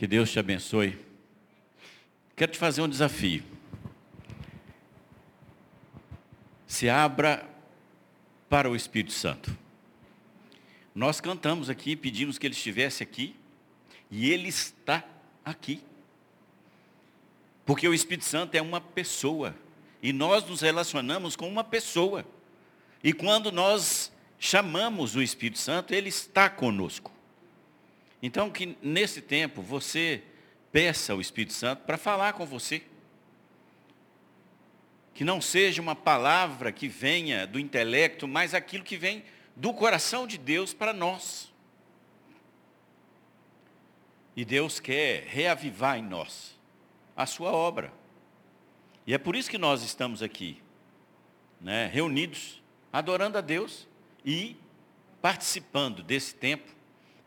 Que Deus te abençoe. Quero te fazer um desafio. Se abra para o Espírito Santo. Nós cantamos aqui, pedimos que ele estivesse aqui, e ele está aqui. Porque o Espírito Santo é uma pessoa, e nós nos relacionamos com uma pessoa. E quando nós chamamos o Espírito Santo, ele está conosco. Então, que nesse tempo você peça ao Espírito Santo para falar com você. Que não seja uma palavra que venha do intelecto, mas aquilo que vem do coração de Deus para nós. E Deus quer reavivar em nós a sua obra. E é por isso que nós estamos aqui, né, reunidos, adorando a Deus e participando desse tempo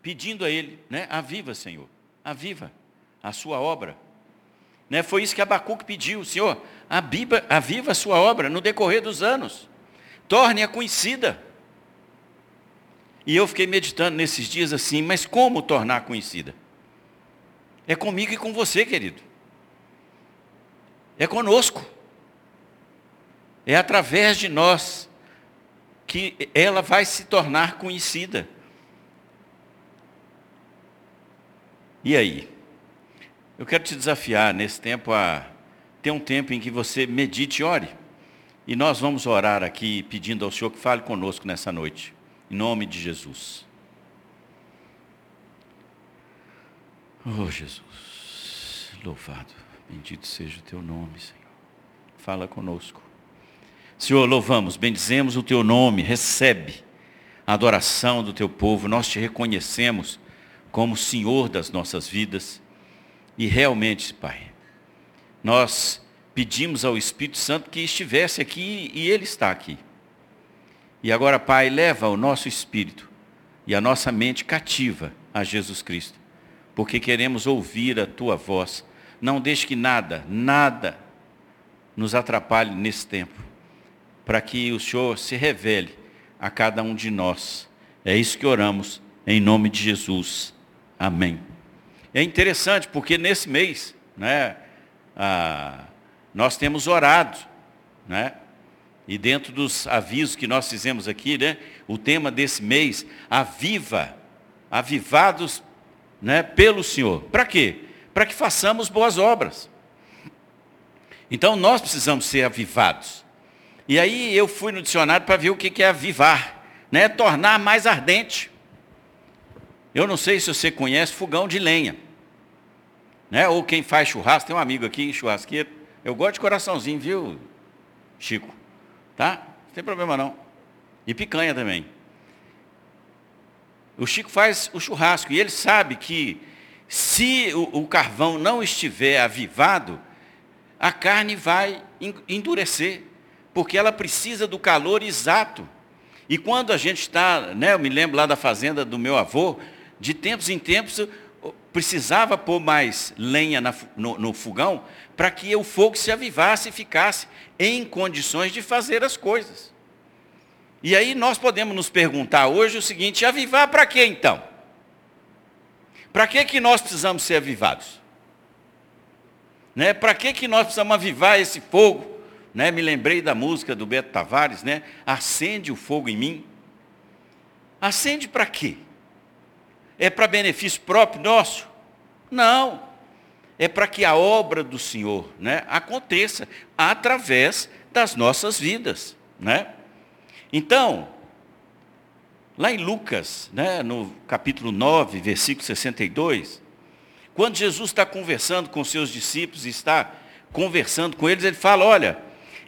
pedindo a Ele, né? Aviva, Senhor, aviva a sua obra. Né? Foi isso que Abacuque pediu, Senhor, aviva, aviva a sua obra no decorrer dos anos, torne-a conhecida. E eu fiquei meditando nesses dias assim, mas como tornar conhecida? É comigo e com você, querido. É conosco. É através de nós que ela vai se tornar conhecida. E aí? Eu quero te desafiar nesse tempo a ter um tempo em que você medite e ore. E nós vamos orar aqui pedindo ao Senhor que fale conosco nessa noite. Em nome de Jesus. Oh Jesus, louvado, bendito seja o teu nome, Senhor. Fala conosco. Senhor, louvamos, bendizemos o teu nome, recebe a adoração do teu povo, nós te reconhecemos como Senhor das nossas vidas. E realmente, Pai, nós pedimos ao Espírito Santo que estivesse aqui e Ele está aqui. E agora, Pai, leva o nosso espírito e a nossa mente cativa a Jesus Cristo, porque queremos ouvir a Tua voz. Não deixe que nada, nada nos atrapalhe nesse tempo, para que o Senhor se revele a cada um de nós. É isso que oramos, em nome de Jesus. Amém. É interessante porque nesse mês, né, nós temos orado, né? E dentro dos avisos que nós fizemos aqui, né, o tema desse mês, aviva, avivados né, pelo Senhor. Para quê? Para que façamos boas obras. Então nós precisamos ser avivados. E aí eu fui no dicionário para ver o que é avivar, né? Tornar mais ardente. Eu não sei se você conhece fogão de lenha. Né? Ou quem faz churrasco, tem um amigo aqui, churrasqueiro. Eu gosto de coraçãozinho, viu, Chico? Tá? Não tem problema não. E picanha também. O Chico faz o churrasco e ele sabe que se o, o carvão não estiver avivado, a carne vai endurecer, porque ela precisa do calor exato. E quando a gente está, né, eu me lembro lá da fazenda do meu avô, de tempos em tempos, precisava pôr mais lenha na, no, no fogão para que o fogo se avivasse e ficasse em condições de fazer as coisas. E aí nós podemos nos perguntar hoje o seguinte, avivar para quê então? Para que, que nós precisamos ser avivados? Né? Para que, que nós precisamos avivar esse fogo? Né? Me lembrei da música do Beto Tavares, né? acende o fogo em mim. Acende para quê? É para benefício próprio nosso? Não. É para que a obra do Senhor né, aconteça através das nossas vidas. Né? Então, lá em Lucas, né, no capítulo 9, versículo 62, quando Jesus está conversando com seus discípulos, está conversando com eles, ele fala, olha,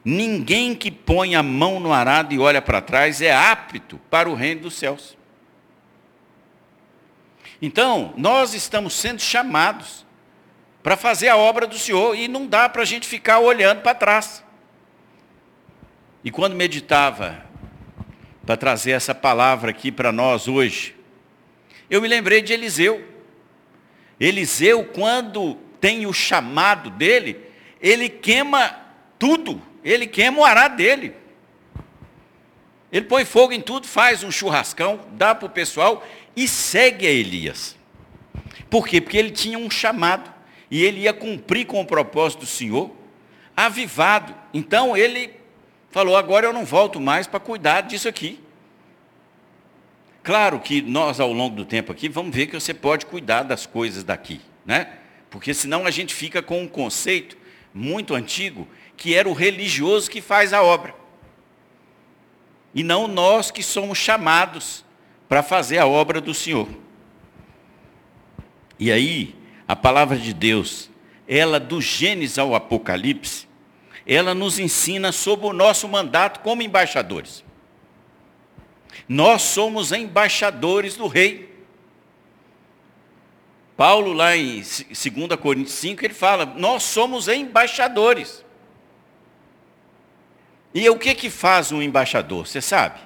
ninguém que põe a mão no arado e olha para trás é apto para o reino dos céus. Então, nós estamos sendo chamados para fazer a obra do Senhor e não dá para a gente ficar olhando para trás. E quando meditava para trazer essa palavra aqui para nós hoje, eu me lembrei de Eliseu. Eliseu, quando tem o chamado dele, ele queima tudo, ele queima o arado dele. Ele põe fogo em tudo, faz um churrascão, dá para o pessoal e segue a Elias. Por quê? Porque ele tinha um chamado e ele ia cumprir com o propósito do Senhor, avivado. Então ele falou: agora eu não volto mais para cuidar disso aqui. Claro que nós, ao longo do tempo aqui, vamos ver que você pode cuidar das coisas daqui, né? Porque senão a gente fica com um conceito muito antigo, que era o religioso que faz a obra. E não nós que somos chamados para fazer a obra do Senhor. E aí, a palavra de Deus, ela do Gênesis ao Apocalipse, ela nos ensina sobre o nosso mandato como embaixadores. Nós somos embaixadores do rei. Paulo, lá em 2 Coríntios 5, ele fala, nós somos embaixadores. E o que que faz um embaixador, você sabe?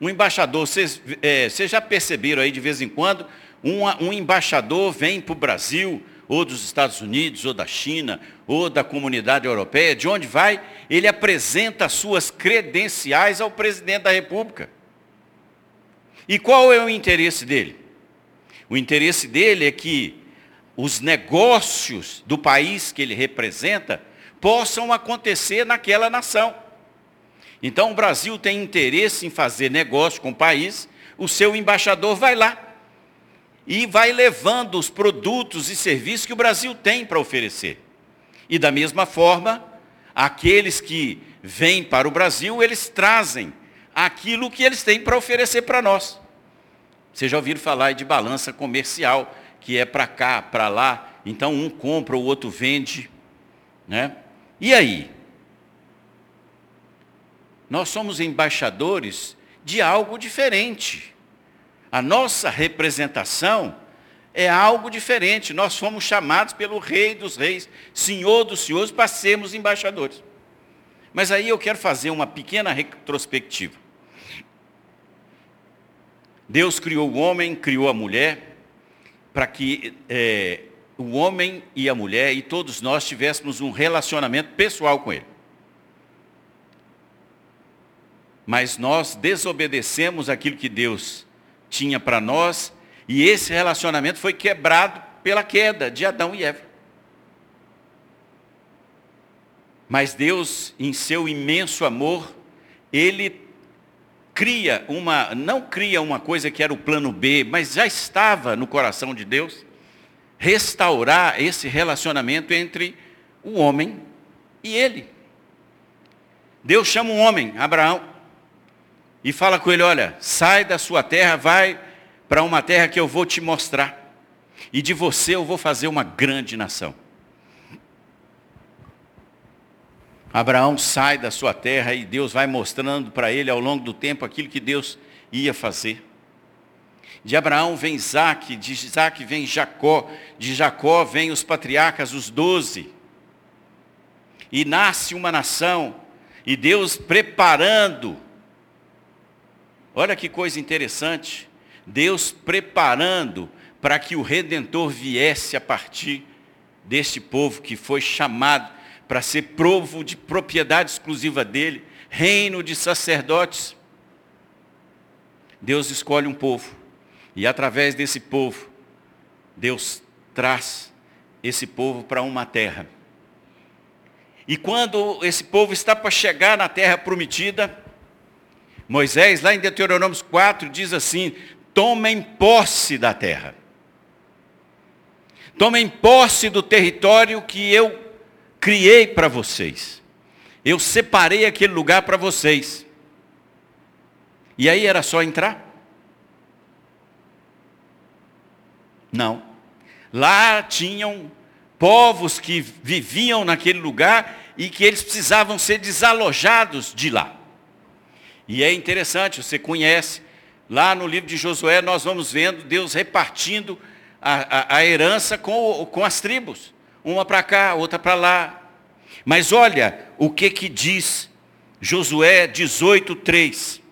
Um embaixador, vocês, é, vocês já perceberam aí de vez em quando, um, um embaixador vem para o Brasil, ou dos Estados Unidos, ou da China, ou da comunidade europeia, de onde vai, ele apresenta as suas credenciais ao presidente da República. E qual é o interesse dele? O interesse dele é que os negócios do país que ele representa possam acontecer naquela nação. Então o Brasil tem interesse em fazer negócio com o país, o seu embaixador vai lá e vai levando os produtos e serviços que o Brasil tem para oferecer. E da mesma forma, aqueles que vêm para o Brasil, eles trazem aquilo que eles têm para oferecer para nós. Vocês já ouviram falar de balança comercial, que é para cá, para lá, então um compra, o outro vende. Né? E aí? Nós somos embaixadores de algo diferente. A nossa representação é algo diferente. Nós fomos chamados pelo Rei dos Reis, Senhor dos Senhores, para sermos embaixadores. Mas aí eu quero fazer uma pequena retrospectiva. Deus criou o homem, criou a mulher, para que é, o homem e a mulher e todos nós tivéssemos um relacionamento pessoal com Ele. Mas nós desobedecemos aquilo que Deus tinha para nós, e esse relacionamento foi quebrado pela queda de Adão e Eva. Mas Deus, em seu imenso amor, Ele cria uma, não cria uma coisa que era o plano B, mas já estava no coração de Deus, restaurar esse relacionamento entre o homem e ele. Deus chama um homem, Abraão, e fala com ele: Olha, sai da sua terra, vai para uma terra que eu vou te mostrar, e de você eu vou fazer uma grande nação. Abraão sai da sua terra e Deus vai mostrando para ele ao longo do tempo aquilo que Deus ia fazer. De Abraão vem Isaac, de Isaac vem Jacó, de Jacó vem os patriarcas, os doze. E nasce uma nação, e Deus preparando Olha que coisa interessante. Deus preparando para que o Redentor viesse a partir deste povo que foi chamado para ser povo de propriedade exclusiva dele, reino de sacerdotes. Deus escolhe um povo, e através desse povo, Deus traz esse povo para uma terra. E quando esse povo está para chegar na terra prometida, Moisés, lá em Deuteronômio 4, diz assim: tomem posse da terra. Tomem posse do território que eu criei para vocês. Eu separei aquele lugar para vocês. E aí era só entrar? Não. Lá tinham povos que viviam naquele lugar e que eles precisavam ser desalojados de lá. E é interessante, você conhece, lá no livro de Josué nós vamos vendo Deus repartindo a, a, a herança com, com as tribos. Uma para cá, outra para lá. Mas olha o que que diz Josué 18, 3.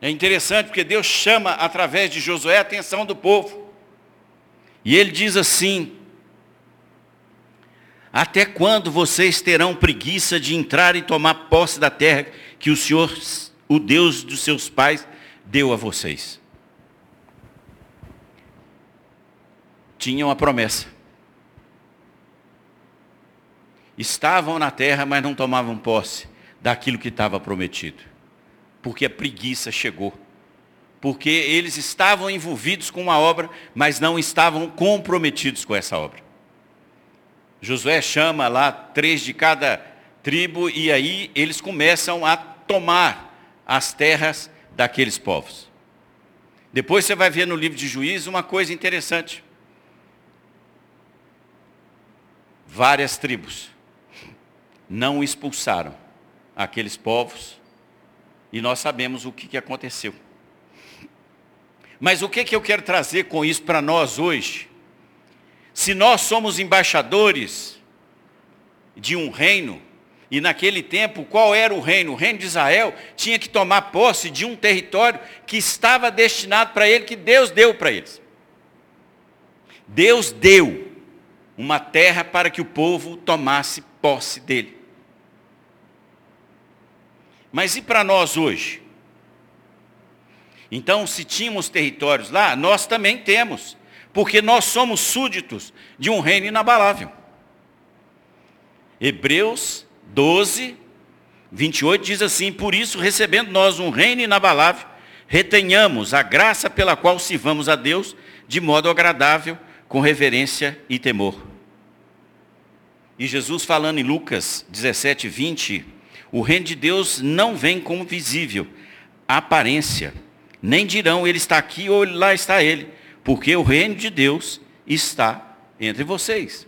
É interessante porque Deus chama através de Josué a atenção do povo. E ele diz assim: Até quando vocês terão preguiça de entrar e tomar posse da terra que o Senhor, o Deus dos seus pais, deu a vocês. tinham a promessa. Estavam na terra, mas não tomavam posse daquilo que estava prometido. Porque a preguiça chegou. Porque eles estavam envolvidos com uma obra, mas não estavam comprometidos com essa obra. Josué chama lá três de cada tribo e aí eles começam a tomar as terras daqueles povos. Depois você vai ver no livro de Juízes uma coisa interessante. Várias tribos não expulsaram aqueles povos e nós sabemos o que, que aconteceu. Mas o que, que eu quero trazer com isso para nós hoje? Se nós somos embaixadores de um reino, e naquele tempo, qual era o reino? O reino de Israel tinha que tomar posse de um território que estava destinado para ele, que Deus deu para eles. Deus deu uma terra para que o povo tomasse posse dele. Mas e para nós hoje? Então, se tínhamos territórios lá, nós também temos, porque nós somos súditos de um reino inabalável. Hebreus 12, 28 diz assim: Por isso, recebendo nós um reino inabalável, retenhamos a graça pela qual sirvamos a Deus de modo agradável, com reverência e temor. E Jesus falando em Lucas 17, 20, o reino de Deus não vem como visível, aparência, nem dirão ele está aqui ou lá está ele, porque o reino de Deus está entre vocês.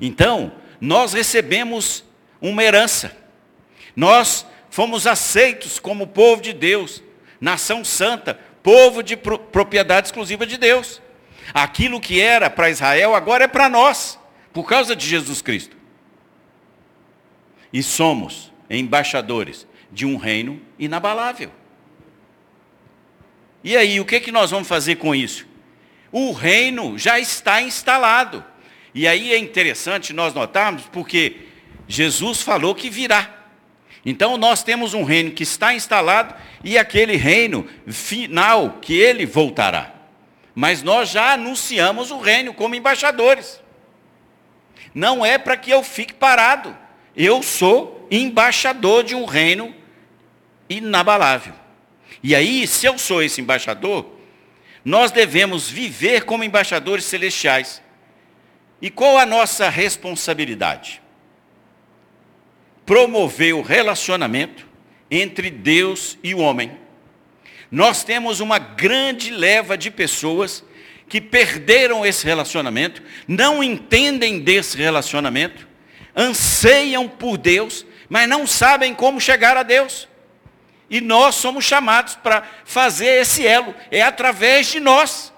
Então, nós recebemos uma herança. Nós fomos aceitos como povo de Deus, nação santa, povo de propriedade exclusiva de Deus. Aquilo que era para Israel agora é para nós, por causa de Jesus Cristo. E somos embaixadores de um reino inabalável. E aí, o que, que nós vamos fazer com isso? O reino já está instalado. E aí é interessante nós notarmos, porque Jesus falou que virá. Então nós temos um reino que está instalado e aquele reino final que ele voltará. Mas nós já anunciamos o reino como embaixadores. Não é para que eu fique parado. Eu sou embaixador de um reino inabalável. E aí, se eu sou esse embaixador, nós devemos viver como embaixadores celestiais. E qual a nossa responsabilidade? Promover o relacionamento entre Deus e o homem. Nós temos uma grande leva de pessoas que perderam esse relacionamento, não entendem desse relacionamento, anseiam por Deus, mas não sabem como chegar a Deus. E nós somos chamados para fazer esse elo, é através de nós.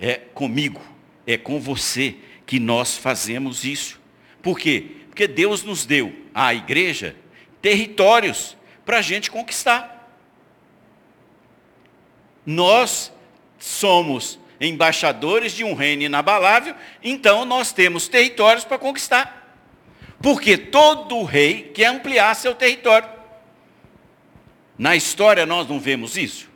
É comigo é com você que nós fazemos isso. Por quê? Porque Deus nos deu, à igreja, territórios para a gente conquistar. Nós somos embaixadores de um reino inabalável, então nós temos territórios para conquistar. Porque todo rei quer ampliar seu território. Na história nós não vemos isso.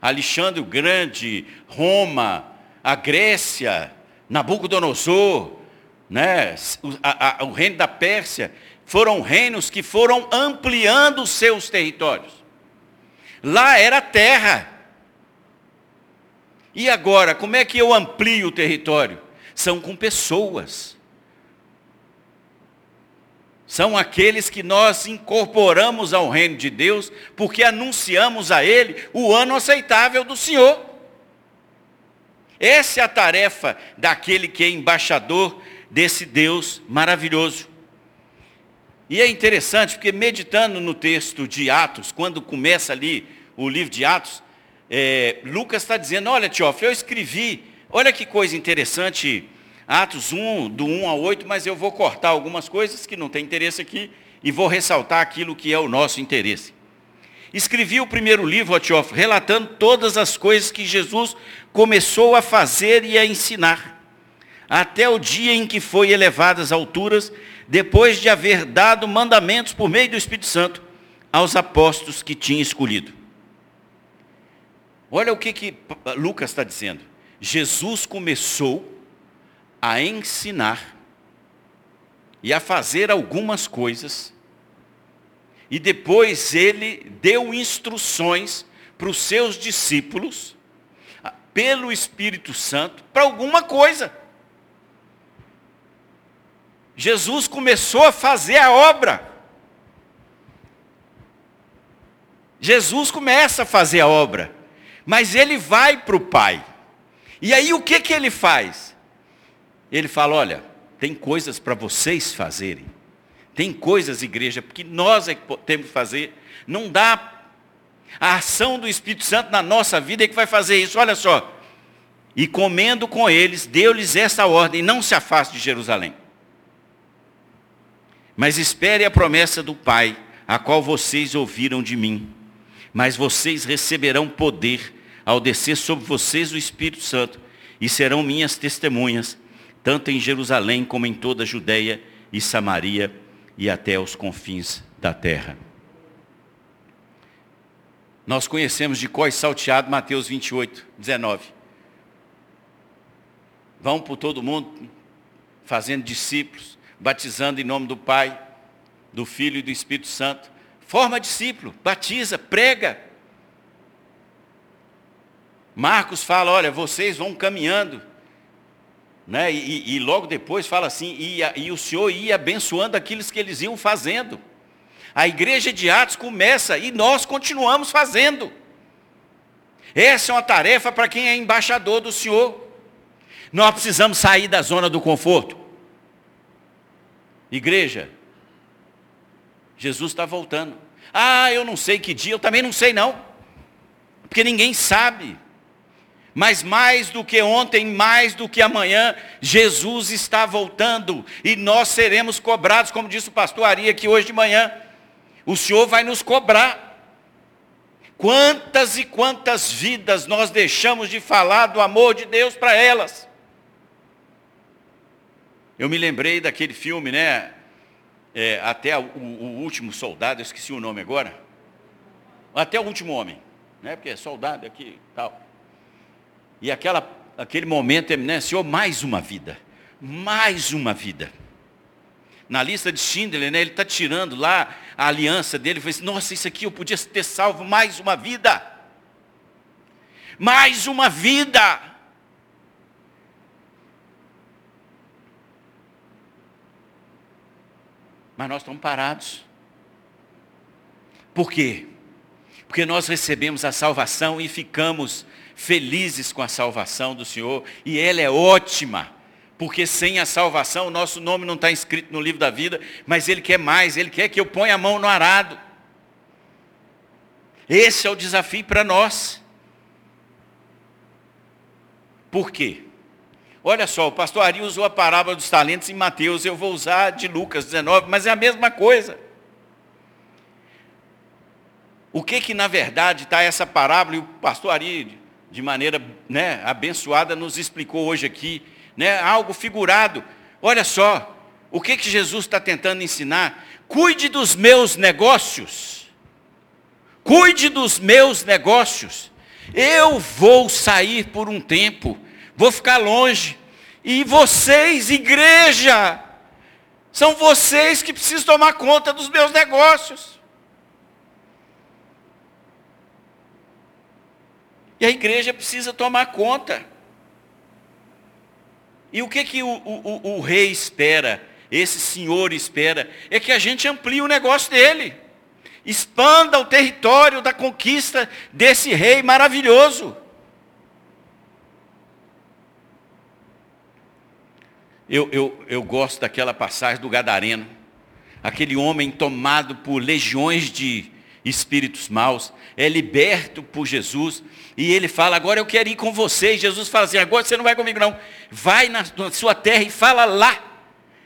Alexandre o Grande, Roma, a Grécia, Nabucodonosor, né, a, a, o reino da Pérsia, foram reinos que foram ampliando seus territórios. Lá era terra. E agora, como é que eu amplio o território? São com pessoas. São aqueles que nós incorporamos ao reino de Deus, porque anunciamos a Ele o ano aceitável do Senhor. Essa é a tarefa daquele que é embaixador desse Deus maravilhoso. E é interessante porque meditando no texto de Atos, quando começa ali o livro de Atos, é, Lucas está dizendo, olha Teófilo, eu escrevi, olha que coisa interessante, Atos 1, do 1 ao 8, mas eu vou cortar algumas coisas que não tem interesse aqui e vou ressaltar aquilo que é o nosso interesse. Escrevi o primeiro livro, Teófilo, relatando todas as coisas que Jesus começou a fazer e a ensinar, até o dia em que foi elevado às alturas, depois de haver dado mandamentos por meio do Espírito Santo aos apóstolos que tinha escolhido. Olha o que, que Lucas está dizendo. Jesus começou a ensinar e a fazer algumas coisas, e depois ele deu instruções para os seus discípulos, pelo Espírito Santo, para alguma coisa. Jesus começou a fazer a obra. Jesus começa a fazer a obra, mas ele vai para o Pai. E aí o que, que ele faz? Ele fala, olha, tem coisas para vocês fazerem. Tem coisas, igreja, porque nós é que temos que fazer. Não dá. A ação do Espírito Santo na nossa vida é que vai fazer isso. Olha só. E comendo com eles, deu-lhes essa ordem, não se afaste de Jerusalém. Mas espere a promessa do Pai, a qual vocês ouviram de mim. Mas vocês receberão poder ao descer sobre vocês o Espírito Santo, e serão minhas testemunhas tanto em Jerusalém como em toda a Judéia e Samaria e até os confins da terra. Nós conhecemos de cós salteado Mateus 28, 19. Vão por todo mundo, fazendo discípulos, batizando em nome do Pai, do Filho e do Espírito Santo. Forma discípulo, batiza, prega. Marcos fala, olha, vocês vão caminhando né? E, e, logo depois fala assim, e, e o Senhor ia abençoando aqueles que eles iam fazendo. A igreja de Atos começa e nós continuamos fazendo. Essa é uma tarefa para quem é embaixador do Senhor. Nós precisamos sair da zona do conforto. Igreja, Jesus está voltando. Ah, eu não sei que dia, eu também não sei não. Porque ninguém sabe. Mas mais do que ontem, mais do que amanhã, Jesus está voltando e nós seremos cobrados, como disse o pastor Ari aqui hoje de manhã. O Senhor vai nos cobrar. Quantas e quantas vidas nós deixamos de falar do amor de Deus para elas? Eu me lembrei daquele filme, né? É, até o, o, último soldado, eu esqueci o nome agora. Até o último homem, né? Porque é soldado aqui tal. E aquela, aquele momento, né, Senhor, mais uma vida. Mais uma vida. Na lista de Schindler, né, ele está tirando lá a aliança dele. Ele fala assim, nossa, isso aqui eu podia ter salvo mais uma vida. Mais uma vida. Mas nós estamos parados. Por quê? Porque nós recebemos a salvação e ficamos felizes com a salvação do Senhor, e ela é ótima, porque sem a salvação o nosso nome não está escrito no livro da vida, mas Ele quer mais, Ele quer que eu ponha a mão no arado. Esse é o desafio para nós. Por quê? Olha só, o pastor Ari usou a parábola dos talentos em Mateus, eu vou usar de Lucas 19, mas é a mesma coisa. O que que na verdade está essa parábola, e o pastor Ari de maneira né, abençoada, nos explicou hoje aqui, né, algo figurado. Olha só, o que, que Jesus está tentando ensinar? Cuide dos meus negócios. Cuide dos meus negócios. Eu vou sair por um tempo, vou ficar longe. E vocês, igreja, são vocês que precisam tomar conta dos meus negócios. E a igreja precisa tomar conta. E o que, que o, o, o, rei espera, esse senhor espera, é que a gente amplie o negócio dele. Expanda o território da conquista desse rei maravilhoso. Eu, eu, eu gosto daquela passagem do Gadareno. Aquele homem tomado por legiões de espíritos maus, é liberto por Jesus, e ele fala, agora eu quero ir com você, e Jesus fala assim, agora você não vai comigo não, vai na, na sua terra e fala lá.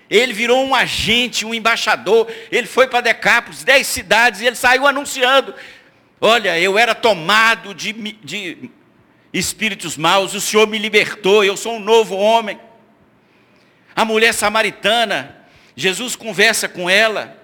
Ele virou um agente, um embaixador, ele foi para Decápolis, dez cidades, e ele saiu anunciando, olha, eu era tomado de, de espíritos maus, o Senhor me libertou, eu sou um novo homem. A mulher samaritana, Jesus conversa com ela,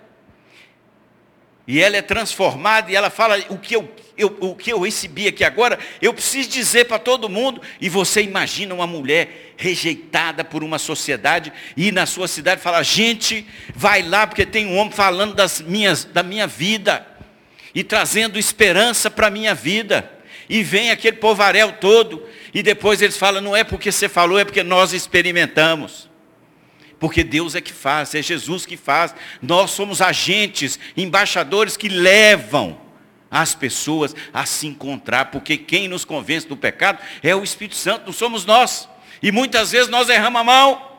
e ela é transformada, e ela fala, o que eu, eu, o que eu recebi aqui agora, eu preciso dizer para todo mundo, e você imagina uma mulher rejeitada por uma sociedade, e na sua cidade fala, gente, vai lá, porque tem um homem falando das minhas, da minha vida, e trazendo esperança para a minha vida. E vem aquele povaréu todo, e depois eles falam, não é porque você falou, é porque nós experimentamos. Porque Deus é que faz, é Jesus que faz. Nós somos agentes, embaixadores que levam as pessoas a se encontrar, porque quem nos convence do pecado é o Espírito Santo, não somos nós. E muitas vezes nós erramos a mão.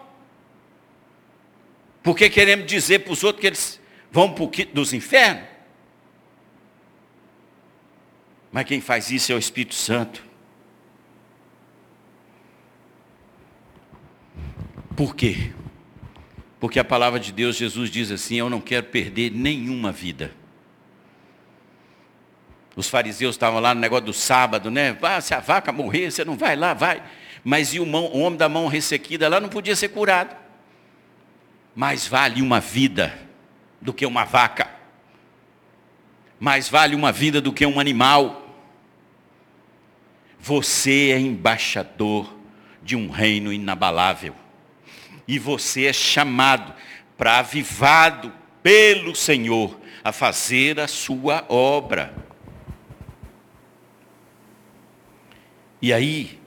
Porque queremos dizer para os outros que eles vão para o dos infernos. Mas quem faz isso é o Espírito Santo. Por quê? Porque a palavra de Deus, Jesus diz assim: Eu não quero perder nenhuma vida. Os fariseus estavam lá no negócio do sábado, né? Ah, se a vaca morrer, você não vai lá, vai. Mas e o, mão, o homem da mão ressequida lá não podia ser curado. Mais vale uma vida do que uma vaca. Mais vale uma vida do que um animal. Você é embaixador de um reino inabalável. E você é chamado para avivado pelo Senhor a fazer a sua obra. E aí,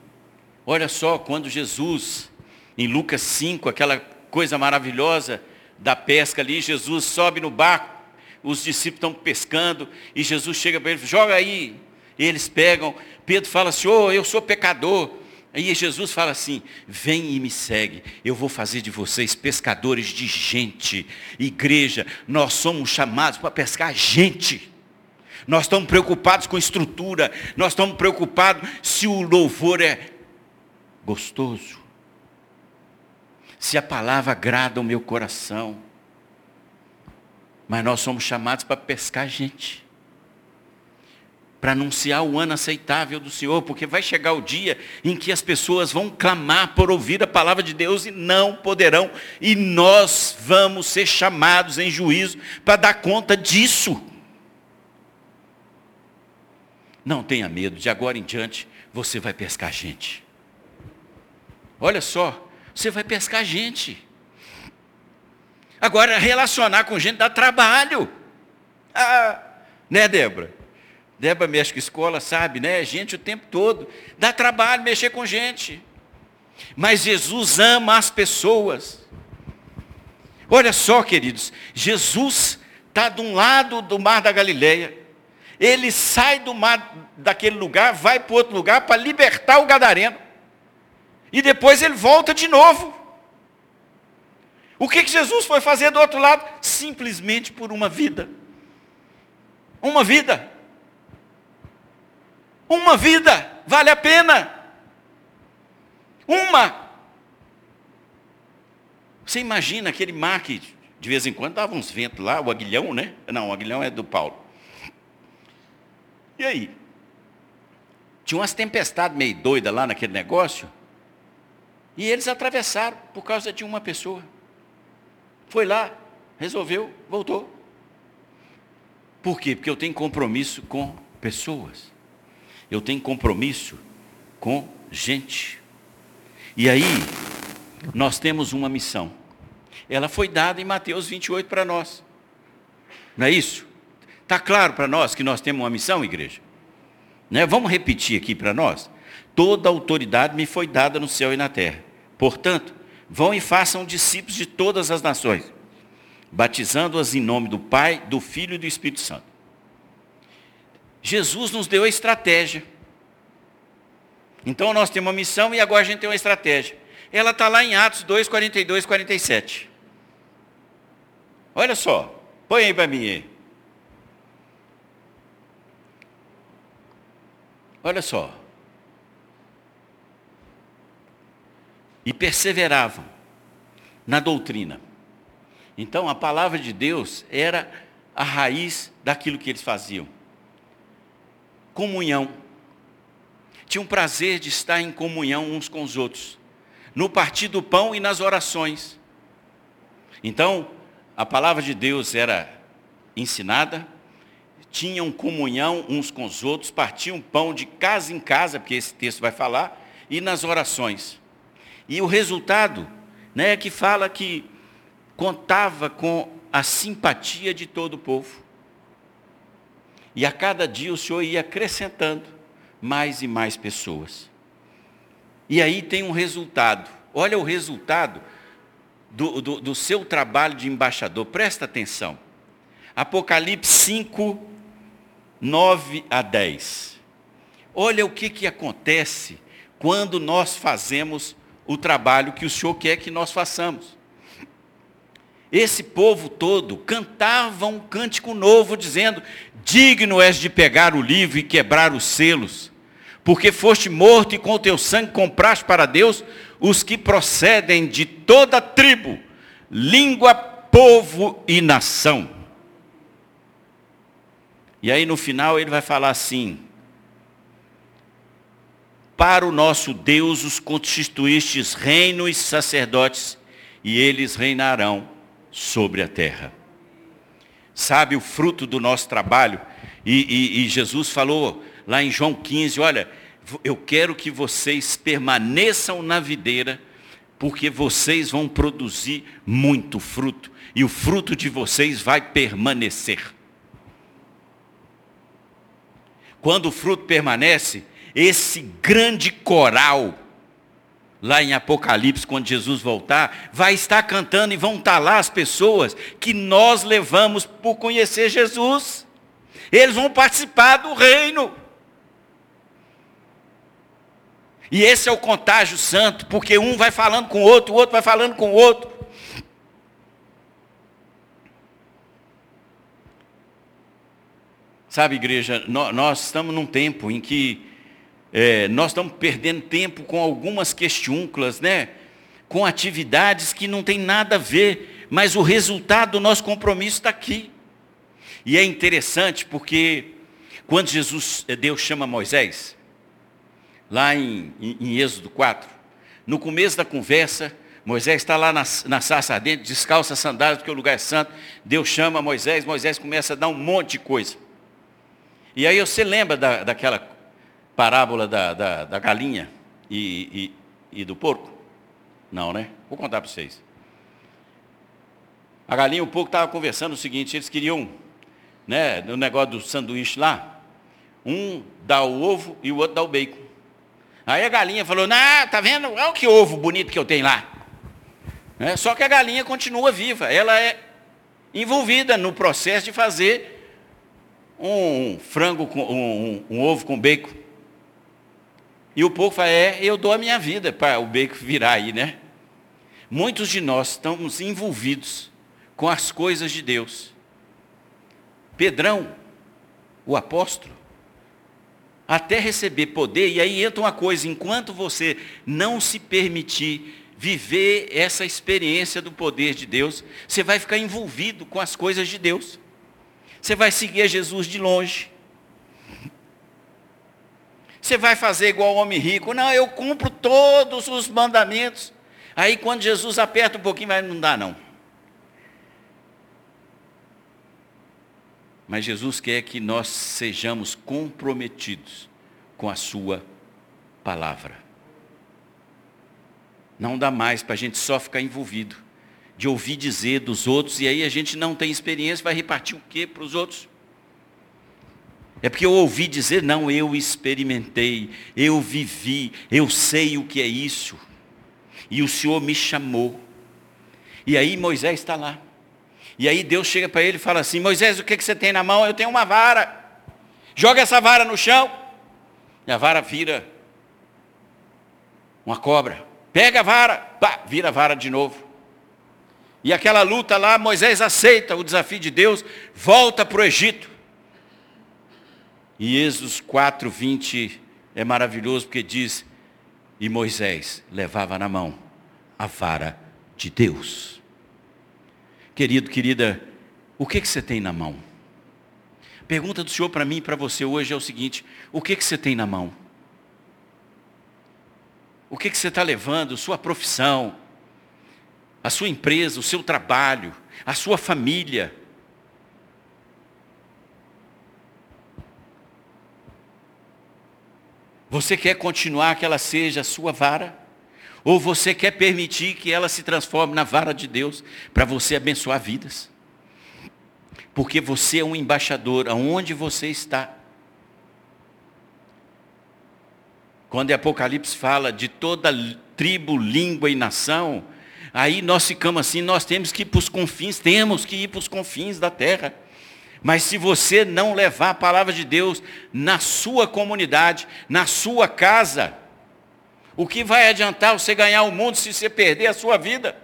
olha só, quando Jesus, em Lucas 5, aquela coisa maravilhosa da pesca ali, Jesus sobe no barco, os discípulos estão pescando, e Jesus chega para eles, joga aí. E eles pegam, Pedro fala, Senhor, eu sou pecador. Aí Jesus fala assim: vem e me segue, eu vou fazer de vocês pescadores de gente. Igreja, nós somos chamados para pescar gente. Nós estamos preocupados com estrutura, nós estamos preocupados se o louvor é gostoso, se a palavra agrada o meu coração. Mas nós somos chamados para pescar gente para anunciar o ano aceitável do Senhor, porque vai chegar o dia em que as pessoas vão clamar por ouvir a palavra de Deus e não poderão, e nós vamos ser chamados em juízo para dar conta disso. Não tenha medo, de agora em diante você vai pescar gente. Olha só, você vai pescar gente. Agora, relacionar com gente dá trabalho. Ah, né, Débora? Débora mexe com escola, sabe, né? Gente o tempo todo. Dá trabalho mexer com gente. Mas Jesus ama as pessoas. Olha só, queridos, Jesus está de um lado do mar da Galileia. Ele sai do mar daquele lugar, vai para outro lugar para libertar o gadareno. E depois ele volta de novo. O que, que Jesus foi fazer do outro lado? Simplesmente por uma vida. Uma vida. Uma vida vale a pena. Uma. Você imagina aquele mar que de vez em quando dava uns ventos lá, o aguilhão, né? Não, o aguilhão é do Paulo. E aí? Tinha umas tempestades meio doidas lá naquele negócio. E eles atravessaram por causa de uma pessoa. Foi lá, resolveu, voltou. Por quê? Porque eu tenho compromisso com pessoas eu tenho compromisso com gente. E aí, nós temos uma missão. Ela foi dada em Mateus 28 para nós. Não é isso? Está claro para nós que nós temos uma missão, igreja? Né? Vamos repetir aqui para nós? Toda autoridade me foi dada no céu e na terra. Portanto, vão e façam discípulos de todas as nações, batizando-as em nome do Pai, do Filho e do Espírito Santo Jesus nos deu a estratégia. Então nós temos uma missão e agora a gente tem uma estratégia. Ela está lá em Atos 2, 42, 47. Olha só, põe aí para mim. Olha só. E perseveravam na doutrina. Então a palavra de Deus era a raiz daquilo que eles faziam comunhão. Tinham prazer de estar em comunhão uns com os outros, no partir do pão e nas orações. Então, a palavra de Deus era ensinada, tinham comunhão uns com os outros, partiam pão de casa em casa, porque esse texto vai falar, e nas orações. E o resultado né, é que fala que contava com a simpatia de todo o povo. E a cada dia o Senhor ia acrescentando mais e mais pessoas. E aí tem um resultado. Olha o resultado do, do, do seu trabalho de embaixador. Presta atenção. Apocalipse 5, 9 a 10. Olha o que, que acontece quando nós fazemos o trabalho que o Senhor quer que nós façamos. Esse povo todo cantava um cântico novo, dizendo: Digno és de pegar o livro e quebrar os selos, porque foste morto e com teu sangue compraste para Deus os que procedem de toda tribo, língua, povo e nação. E aí no final ele vai falar assim: Para o nosso Deus os constituístes reino e sacerdotes, e eles reinarão sobre a terra. Sabe o fruto do nosso trabalho? E, e, e Jesus falou lá em João 15: Olha, eu quero que vocês permaneçam na videira, porque vocês vão produzir muito fruto, e o fruto de vocês vai permanecer. Quando o fruto permanece, esse grande coral, lá em Apocalipse, quando Jesus voltar, vai estar cantando e vão estar lá as pessoas que nós levamos por conhecer Jesus. Eles vão participar do reino. E esse é o contágio santo, porque um vai falando com o outro, o outro vai falando com o outro. Sabe, igreja, nós estamos num tempo em que é, nós estamos perdendo tempo com algumas questiúnculas, né? Com atividades que não tem nada a ver, mas o resultado do nosso compromisso está aqui. E é interessante porque quando Jesus, é, Deus chama Moisés, lá em, em, em Êxodo 4, no começo da conversa, Moisés está lá na, na sarça ardente, descalça sandálias, porque o lugar é santo. Deus chama Moisés, Moisés começa a dar um monte de coisa. E aí você lembra da, daquela parábola da, da, da galinha e, e, e, do porco? Não, né? Vou contar para vocês. A galinha e o porco estavam conversando o seguinte, eles queriam, né, no negócio do sanduíche lá, um dá o ovo e o outro dá o bacon. Aí a galinha falou, não, tá vendo? Olha que ovo bonito que eu tenho lá. É, só que a galinha continua viva, ela é envolvida no processo de fazer um frango, com, um, um, ovo com bacon. E o povo fala, é, eu dou a minha vida para o bacon virar aí, né? Muitos de nós estamos envolvidos com as coisas de Deus. Pedrão, o apóstolo, até receber poder, e aí entra uma coisa, enquanto você não se permitir viver essa experiência do poder de Deus, você vai ficar envolvido com as coisas de Deus. Você vai seguir a Jesus de longe. Você vai fazer igual o homem rico. Não, eu cumpro todos os mandamentos. Aí quando Jesus aperta um pouquinho, vai, não dá não. Mas Jesus quer que nós sejamos comprometidos com a sua palavra. Não dá mais para a gente só ficar envolvido de ouvir dizer dos outros, e aí a gente não tem experiência, vai repartir o quê para os outros? É porque eu ouvi dizer, não, eu experimentei, eu vivi, eu sei o que é isso. E o Senhor me chamou. E aí Moisés está lá. E aí Deus chega para ele e fala assim, Moisés, o que, que você tem na mão? Eu tenho uma vara. Joga essa vara no chão. E a vara vira uma cobra. Pega a vara, pá, vira a vara de novo. E aquela luta lá, Moisés aceita o desafio de Deus, volta para o Egito. E Êxodo 4, 20 é maravilhoso porque diz, e Moisés levava na mão a vara de Deus. Querido, querida, o que, que você tem na mão? Pergunta do Senhor para mim e para você hoje é o seguinte, o que, que você tem na mão? O que, que você está levando? Sua profissão, a sua empresa, o seu trabalho, a sua família. Você quer continuar que ela seja a sua vara? Ou você quer permitir que ela se transforme na vara de Deus para você abençoar vidas? Porque você é um embaixador aonde você está. Quando Apocalipse fala de toda tribo, língua e nação, aí nós ficamos assim, nós temos que ir para os confins, temos que ir para os confins da terra. Mas se você não levar a palavra de Deus na sua comunidade, na sua casa, o que vai adiantar você ganhar o mundo se você perder a sua vida?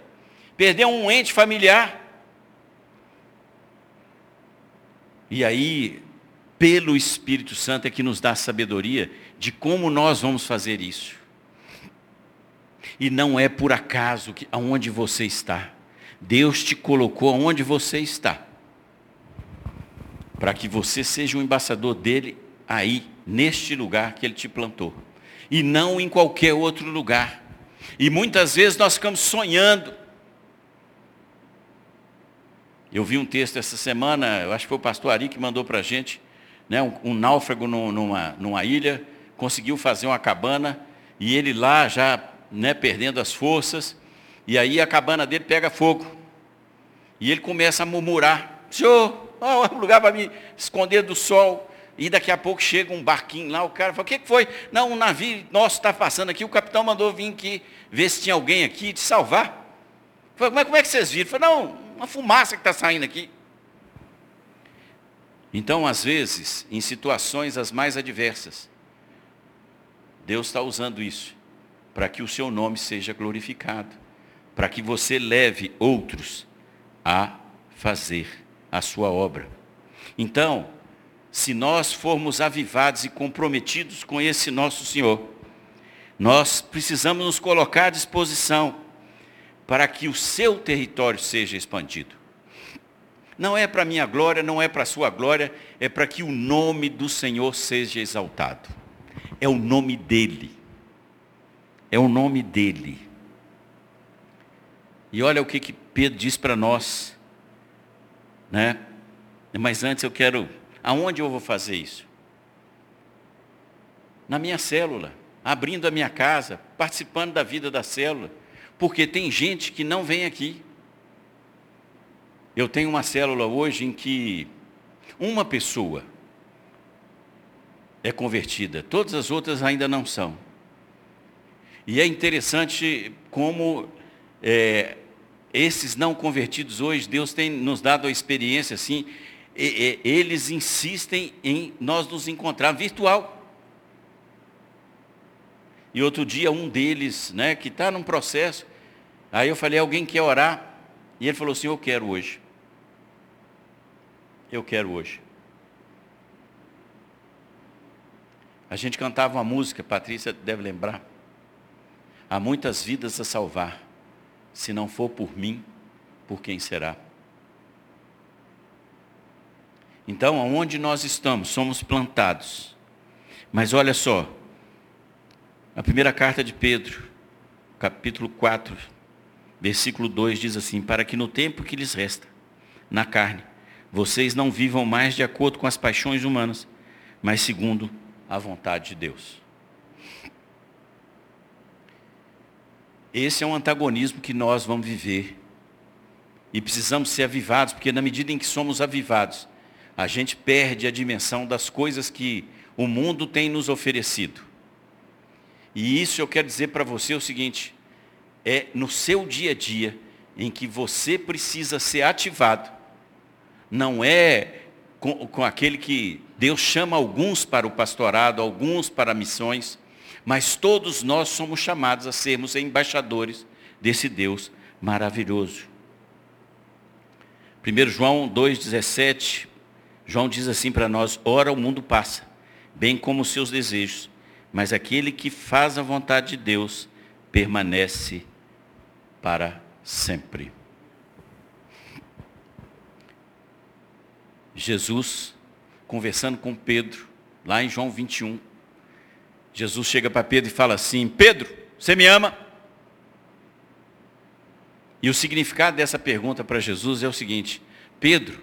Perder um ente familiar? E aí, pelo Espírito Santo é que nos dá sabedoria de como nós vamos fazer isso. E não é por acaso que aonde você está. Deus te colocou aonde você está para que você seja um embaixador dele aí, neste lugar que ele te plantou, e não em qualquer outro lugar. E muitas vezes nós ficamos sonhando. Eu vi um texto essa semana, eu acho que foi o pastor Ari que mandou para a gente, né, um, um náufrago no, numa, numa ilha, conseguiu fazer uma cabana, e ele lá já né, perdendo as forças, e aí a cabana dele pega fogo. E ele começa a murmurar, Senhor, oh, um lugar para me esconder do sol. E daqui a pouco chega um barquinho lá, o cara fala, o que foi? Não, um navio nosso está passando aqui, o capitão mandou vir aqui, ver se tinha alguém aqui te salvar. Falei, mas como é que vocês viram? Falei, não, uma fumaça que está saindo aqui. Então, às vezes, em situações as mais adversas, Deus está usando isso para que o seu nome seja glorificado, para que você leve outros a fazer a sua obra. Então, se nós formos avivados e comprometidos com esse nosso Senhor, nós precisamos nos colocar à disposição para que o seu território seja expandido. Não é para minha glória, não é para a sua glória, é para que o nome do Senhor seja exaltado. É o nome dele. É o nome dele. E olha o que, que Pedro diz para nós né? Mas antes eu quero, aonde eu vou fazer isso? Na minha célula, abrindo a minha casa, participando da vida da célula, porque tem gente que não vem aqui. Eu tenho uma célula hoje em que uma pessoa é convertida, todas as outras ainda não são. E é interessante como é, esses não convertidos hoje, Deus tem nos dado a experiência assim, e, e, eles insistem em nós nos encontrar virtual. E outro dia um deles, né, que está num processo, aí eu falei, alguém quer orar? E ele falou assim, eu quero hoje. Eu quero hoje. A gente cantava uma música, Patrícia deve lembrar. Há muitas vidas a salvar se não for por mim, por quem será? Então, aonde nós estamos, somos plantados. Mas olha só, a primeira carta de Pedro, capítulo 4, versículo 2 diz assim: Para que no tempo que lhes resta, na carne, vocês não vivam mais de acordo com as paixões humanas, mas segundo a vontade de Deus. Esse é um antagonismo que nós vamos viver. E precisamos ser avivados, porque na medida em que somos avivados, a gente perde a dimensão das coisas que o mundo tem nos oferecido. E isso eu quero dizer para você o seguinte: é no seu dia a dia em que você precisa ser ativado, não é com, com aquele que Deus chama alguns para o pastorado, alguns para missões, mas todos nós somos chamados a sermos embaixadores desse Deus maravilhoso. 1 João 2,17, João diz assim para nós, ora o mundo passa, bem como os seus desejos, mas aquele que faz a vontade de Deus permanece para sempre. Jesus, conversando com Pedro, lá em João 21, Jesus chega para Pedro e fala assim: Pedro, você me ama? E o significado dessa pergunta para Jesus é o seguinte: Pedro,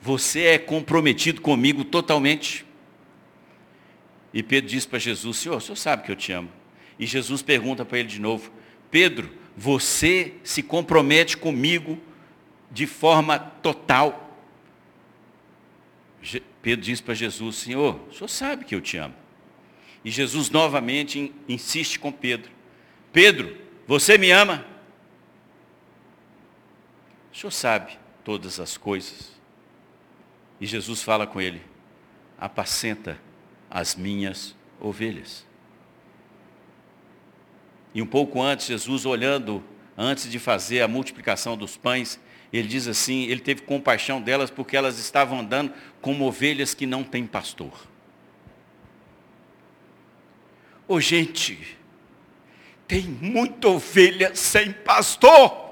você é comprometido comigo totalmente? E Pedro diz para Jesus, Senhor, o Senhor sabe que eu te amo. E Jesus pergunta para ele de novo, Pedro, você se compromete comigo de forma total. Pedro diz para Jesus, Senhor, o Senhor sabe que eu te amo. E Jesus novamente insiste com Pedro. Pedro, você me ama? O Senhor sabe todas as coisas. E Jesus fala com ele, apacenta as minhas ovelhas. E um pouco antes, Jesus olhando, antes de fazer a multiplicação dos pães, ele diz assim, ele teve compaixão delas porque elas estavam andando como ovelhas que não têm pastor. Ô gente, tem muita ovelha sem pastor.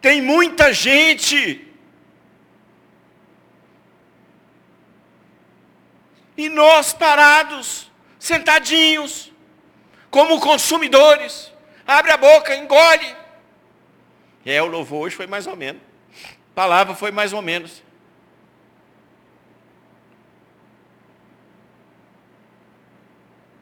Tem muita gente. E nós parados, sentadinhos, como consumidores. Abre a boca, engole. É, o louvor hoje foi mais ou menos. A palavra foi mais ou menos.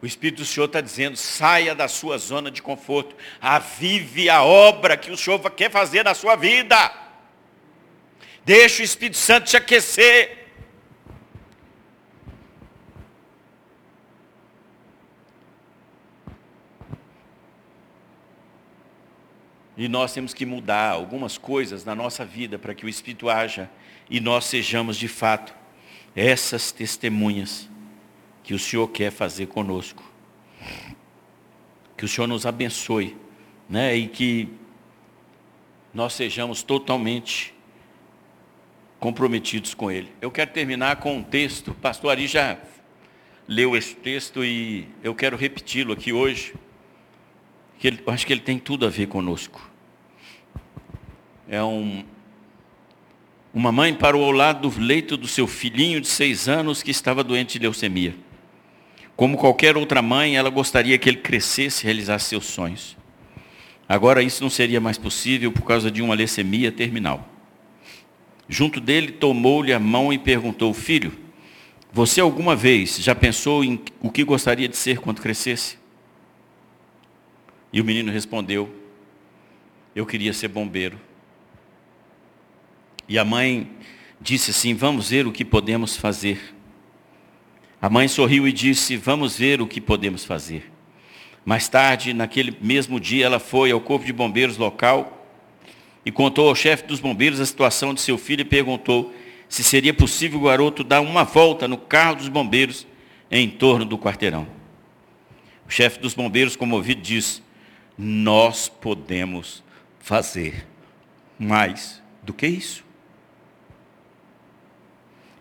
O Espírito do Senhor está dizendo, saia da sua zona de conforto. Avive a obra que o Senhor quer fazer na sua vida. Deixa o Espírito Santo te aquecer. E nós temos que mudar algumas coisas na nossa vida para que o Espírito haja e nós sejamos de fato essas testemunhas que o Senhor quer fazer conosco. Que o Senhor nos abençoe, né? E que nós sejamos totalmente comprometidos com Ele. Eu quero terminar com um texto, pastor Ari já leu esse texto e eu quero repeti-lo aqui hoje que ele, acho que ele tem tudo a ver conosco. É um, uma mãe parou ao lado do leito do seu filhinho de seis anos que estava doente de leucemia. Como qualquer outra mãe, ela gostaria que ele crescesse e realizasse seus sonhos. Agora isso não seria mais possível por causa de uma leucemia terminal. Junto dele, tomou-lhe a mão e perguntou, filho, você alguma vez já pensou em o que gostaria de ser quando crescesse? E o menino respondeu, eu queria ser bombeiro. E a mãe disse assim, vamos ver o que podemos fazer. A mãe sorriu e disse, vamos ver o que podemos fazer. Mais tarde, naquele mesmo dia, ela foi ao corpo de bombeiros local e contou ao chefe dos bombeiros a situação de seu filho e perguntou se seria possível o garoto dar uma volta no carro dos bombeiros em torno do quarteirão. O chefe dos bombeiros, comovido, disse, nós podemos fazer mais do que isso.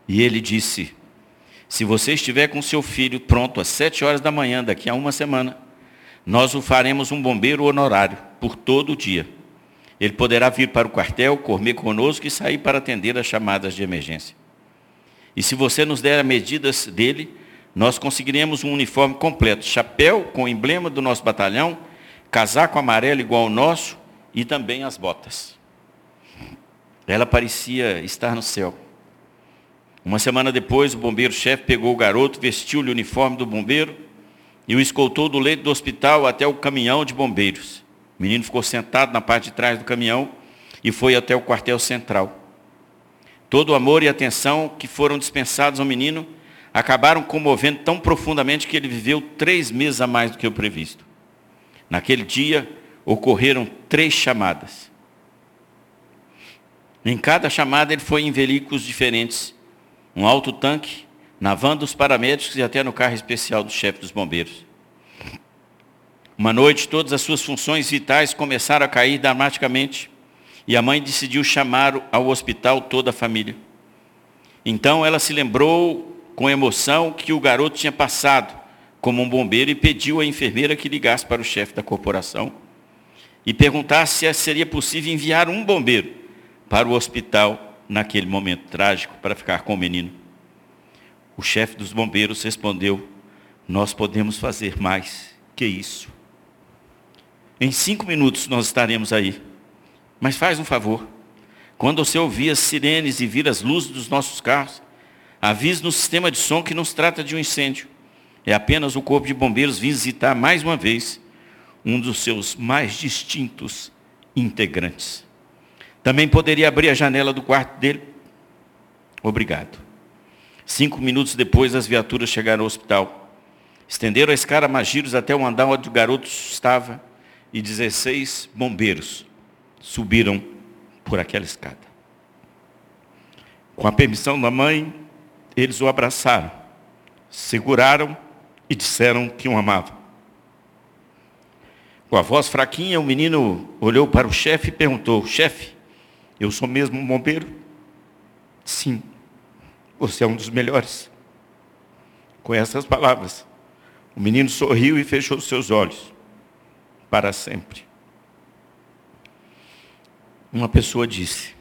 E ele disse: Se você estiver com seu filho pronto às sete horas da manhã, daqui a uma semana, nós o faremos um bombeiro honorário por todo o dia. Ele poderá vir para o quartel, comer conosco e sair para atender as chamadas de emergência. E se você nos der as medidas dele, nós conseguiremos um uniforme completo, chapéu com o emblema do nosso batalhão casaco amarelo igual ao nosso e também as botas. Ela parecia estar no céu. Uma semana depois, o bombeiro-chefe pegou o garoto, vestiu-lhe o uniforme do bombeiro e o escoltou do leito do hospital até o caminhão de bombeiros. O menino ficou sentado na parte de trás do caminhão e foi até o quartel central. Todo o amor e atenção que foram dispensados ao menino acabaram comovendo tão profundamente que ele viveu três meses a mais do que o previsto. Naquele dia ocorreram três chamadas. Em cada chamada ele foi em veículos diferentes. Um alto tanque, na van dos paramédicos e até no carro especial do chefe dos bombeiros. Uma noite, todas as suas funções vitais começaram a cair dramaticamente e a mãe decidiu chamar ao hospital toda a família. Então ela se lembrou com emoção que o garoto tinha passado como um bombeiro e pediu à enfermeira que ligasse para o chefe da corporação e perguntasse se seria possível enviar um bombeiro para o hospital naquele momento trágico para ficar com o menino. O chefe dos bombeiros respondeu, nós podemos fazer mais que isso. Em cinco minutos nós estaremos aí. Mas faz um favor. Quando você ouvir as sirenes e vir as luzes dos nossos carros, Avise no sistema de som que não se trata de um incêndio. É apenas o corpo de bombeiros visitar mais uma vez um dos seus mais distintos integrantes. Também poderia abrir a janela do quarto dele. Obrigado. Cinco minutos depois, as viaturas chegaram ao hospital. Estenderam a escada Magiros até o andar onde o garoto estava e 16 bombeiros subiram por aquela escada. Com a permissão da mãe, eles o abraçaram, seguraram e disseram que o amavam. Com a voz fraquinha, o menino olhou para o chefe e perguntou: Chefe, eu sou mesmo um bombeiro? Sim, você é um dos melhores. Com essas palavras, o menino sorriu e fechou seus olhos para sempre. Uma pessoa disse: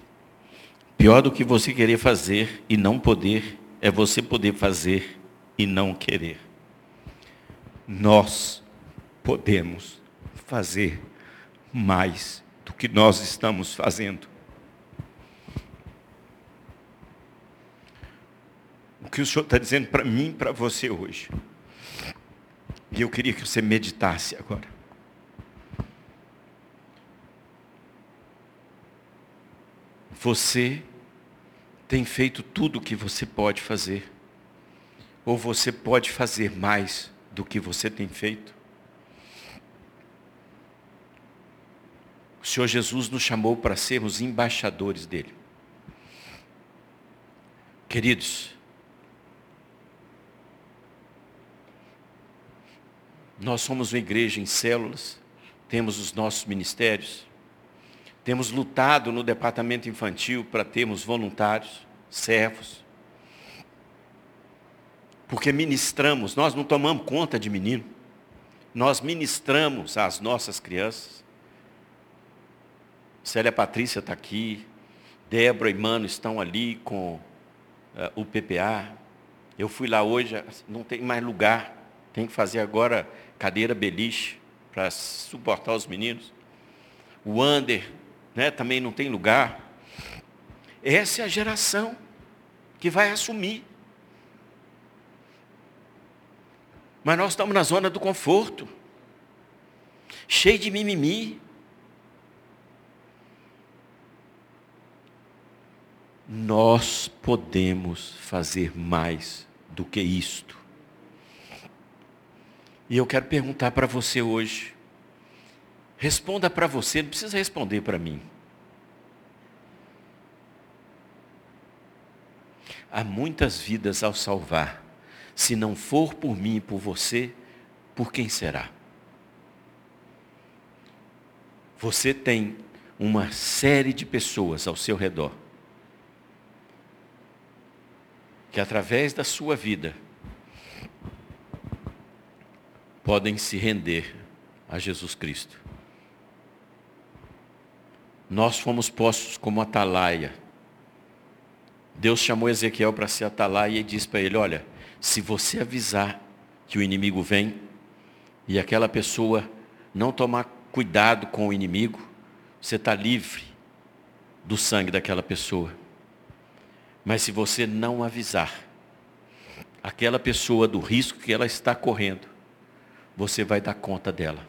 Pior do que você querer fazer e não poder, é você poder fazer e não querer. Nós podemos fazer mais do que nós estamos fazendo. Que o Senhor está dizendo para mim e para você hoje. E eu queria que você meditasse agora. Você tem feito tudo o que você pode fazer? Ou você pode fazer mais do que você tem feito? O Senhor Jesus nos chamou para sermos embaixadores dele. Queridos, nós somos uma igreja em células, temos os nossos ministérios, temos lutado no departamento infantil para termos voluntários, servos, porque ministramos, nós não tomamos conta de menino, nós ministramos às nossas crianças. Célia Patrícia está aqui, Débora e Mano estão ali com uh, o PPA. Eu fui lá hoje, não tem mais lugar, tem que fazer agora cadeira beliche para suportar os meninos. O Ander né, também não tem lugar. Essa é a geração que vai assumir. Mas nós estamos na zona do conforto, cheio de mimimi. nós podemos fazer mais do que isto. E eu quero perguntar para você hoje. Responda para você, não precisa responder para mim. Há muitas vidas ao salvar. Se não for por mim e por você, por quem será? Você tem uma série de pessoas ao seu redor que através da sua vida podem se render a Jesus Cristo. Nós fomos postos como atalaia. Deus chamou Ezequiel para ser atalaia e disse para ele: Olha, se você avisar que o inimigo vem e aquela pessoa não tomar cuidado com o inimigo, você está livre do sangue daquela pessoa. Mas se você não avisar aquela pessoa do risco que ela está correndo, você vai dar conta dela.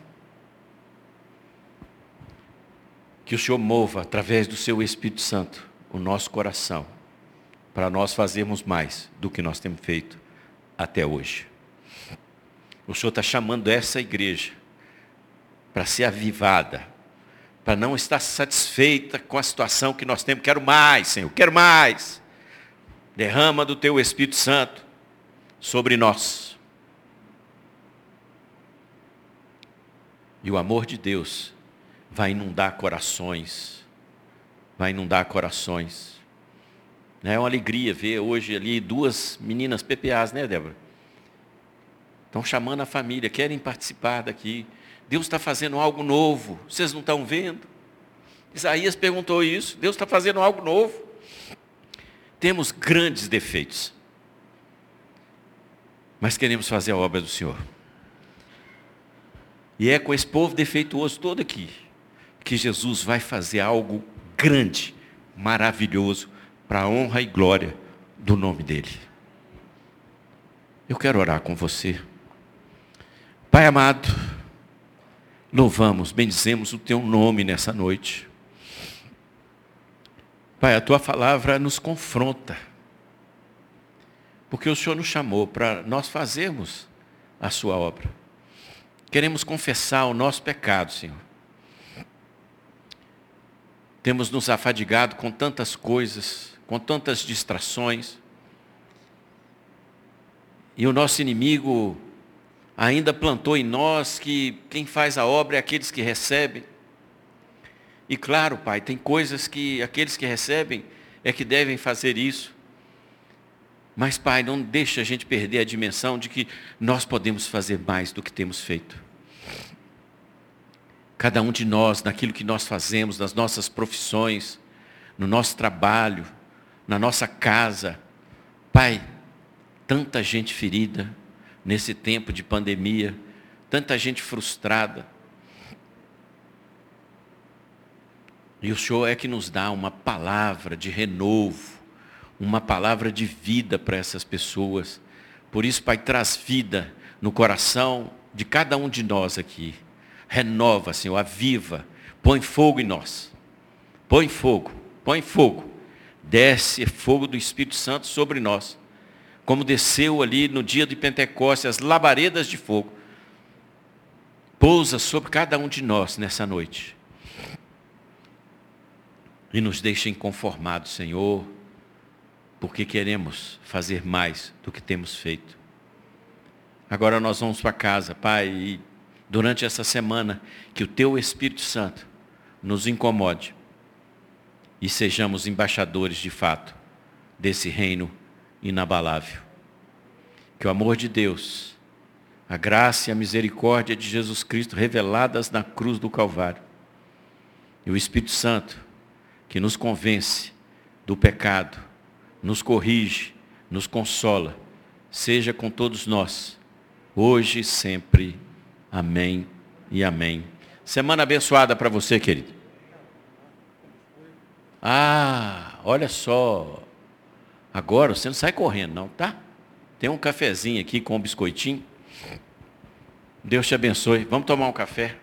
Que o Senhor mova através do seu Espírito Santo o nosso coração, para nós fazermos mais do que nós temos feito até hoje. O Senhor está chamando essa igreja para ser avivada, para não estar satisfeita com a situação que nós temos. Quero mais, Senhor, quero mais. Derrama do teu Espírito Santo sobre nós. E o amor de Deus vai inundar corações. Vai inundar corações. É uma alegria ver hoje ali duas meninas PPAs, né, Débora? Estão chamando a família, querem participar daqui. Deus está fazendo algo novo. Vocês não estão vendo? Isaías perguntou isso. Deus está fazendo algo novo temos grandes defeitos. Mas queremos fazer a obra do Senhor. E é com esse povo defeituoso todo aqui que Jesus vai fazer algo grande, maravilhoso, para a honra e glória do nome dEle. Eu quero orar com você. Pai amado, louvamos, bendizemos o teu nome nessa noite. Pai, a tua palavra nos confronta. Porque o Senhor nos chamou para nós fazermos a sua obra. Queremos confessar o nosso pecado, Senhor. Temos nos afadigado com tantas coisas, com tantas distrações. E o nosso inimigo ainda plantou em nós que quem faz a obra é aqueles que recebem. E claro, Pai, tem coisas que aqueles que recebem é que devem fazer isso. Mas, Pai, não deixa a gente perder a dimensão de que nós podemos fazer mais do que temos feito. Cada um de nós, naquilo que nós fazemos, nas nossas profissões, no nosso trabalho, na nossa casa. Pai, tanta gente ferida nesse tempo de pandemia, tanta gente frustrada. E o Senhor é que nos dá uma palavra de renovo, uma palavra de vida para essas pessoas. Por isso, Pai, traz vida no coração de cada um de nós aqui. Renova, Senhor, aviva, põe fogo em nós. Põe fogo, põe fogo. Desce fogo do Espírito Santo sobre nós. Como desceu ali no dia de Pentecostes as labaredas de fogo. Pousa sobre cada um de nós nessa noite e nos deixa inconformados, Senhor, porque queremos fazer mais do que temos feito. Agora nós vamos para casa, Pai, e durante essa semana, que o Teu Espírito Santo nos incomode e sejamos embaixadores de fato desse reino inabalável. Que o amor de Deus, a graça e a misericórdia de Jesus Cristo reveladas na cruz do Calvário, e o Espírito Santo, que nos convence do pecado, nos corrige, nos consola, seja com todos nós, hoje e sempre. Amém e amém. Semana abençoada para você, querido. Ah, olha só. Agora você não sai correndo, não, tá? Tem um cafezinho aqui com um biscoitinho. Deus te abençoe. Vamos tomar um café.